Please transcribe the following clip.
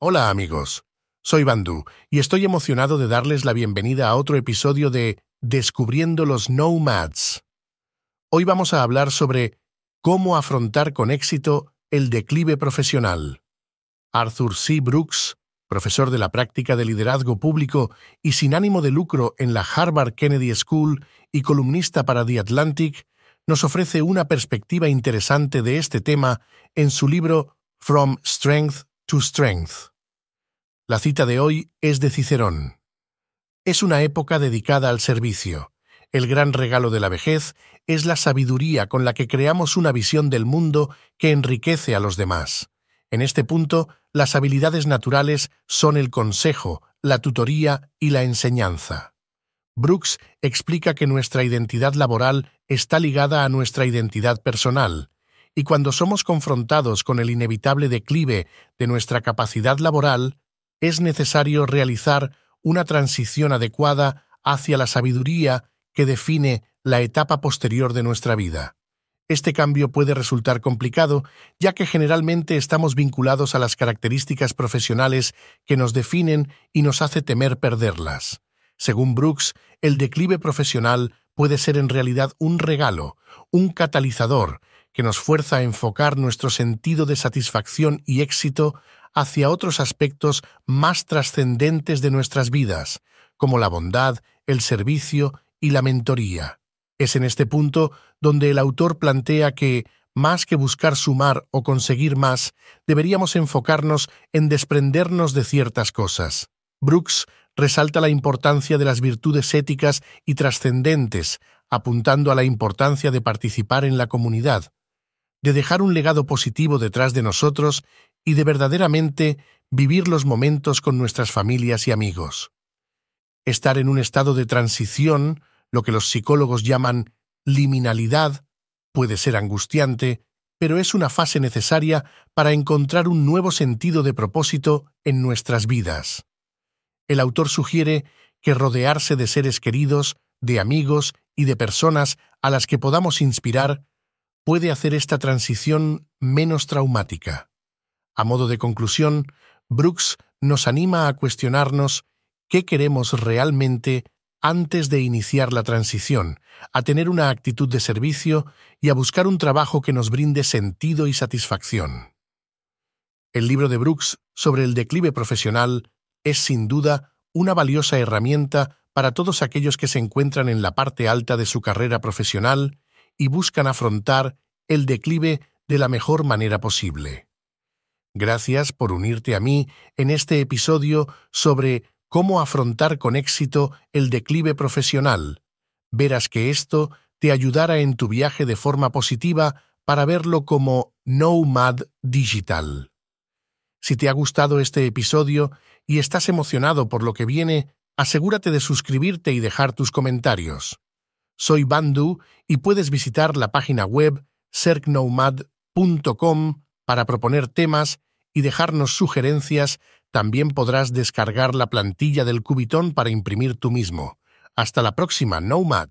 Hola amigos, soy Bandú y estoy emocionado de darles la bienvenida a otro episodio de Descubriendo los Nomads. Hoy vamos a hablar sobre cómo afrontar con éxito el declive profesional. Arthur C. Brooks, profesor de la práctica de liderazgo público y sin ánimo de lucro en la Harvard Kennedy School y columnista para The Atlantic, nos ofrece una perspectiva interesante de este tema en su libro From Strength to Strength. La cita de hoy es de Cicerón. Es una época dedicada al servicio el gran regalo de la vejez es la sabiduría con la que creamos una visión del mundo que enriquece a los demás. En este punto, las habilidades naturales son el consejo, la tutoría y la enseñanza. Brooks explica que nuestra identidad laboral está ligada a nuestra identidad personal, y cuando somos confrontados con el inevitable declive de nuestra capacidad laboral, es necesario realizar una transición adecuada hacia la sabiduría que define la etapa posterior de nuestra vida. Este cambio puede resultar complicado, ya que generalmente estamos vinculados a las características profesionales que nos definen y nos hace temer perderlas. Según Brooks, el declive profesional puede ser en realidad un regalo, un catalizador, que nos fuerza a enfocar nuestro sentido de satisfacción y éxito hacia otros aspectos más trascendentes de nuestras vidas, como la bondad, el servicio y la mentoría. Es en este punto donde el autor plantea que, más que buscar sumar o conseguir más, deberíamos enfocarnos en desprendernos de ciertas cosas. Brooks resalta la importancia de las virtudes éticas y trascendentes, apuntando a la importancia de participar en la comunidad, de dejar un legado positivo detrás de nosotros y de verdaderamente vivir los momentos con nuestras familias y amigos. Estar en un estado de transición lo que los psicólogos llaman liminalidad, puede ser angustiante, pero es una fase necesaria para encontrar un nuevo sentido de propósito en nuestras vidas. El autor sugiere que rodearse de seres queridos, de amigos y de personas a las que podamos inspirar puede hacer esta transición menos traumática. A modo de conclusión, Brooks nos anima a cuestionarnos qué queremos realmente antes de iniciar la transición, a tener una actitud de servicio y a buscar un trabajo que nos brinde sentido y satisfacción. El libro de Brooks sobre el declive profesional es sin duda una valiosa herramienta para todos aquellos que se encuentran en la parte alta de su carrera profesional y buscan afrontar el declive de la mejor manera posible. Gracias por unirte a mí en este episodio sobre cómo afrontar con éxito el declive profesional. Verás que esto te ayudará en tu viaje de forma positiva para verlo como Nomad Digital. Si te ha gustado este episodio y estás emocionado por lo que viene, asegúrate de suscribirte y dejar tus comentarios. Soy Bandu y puedes visitar la página web cercnomad.com para proponer temas y dejarnos sugerencias también podrás descargar la plantilla del Cubitón para imprimir tú mismo. Hasta la próxima, Nomad.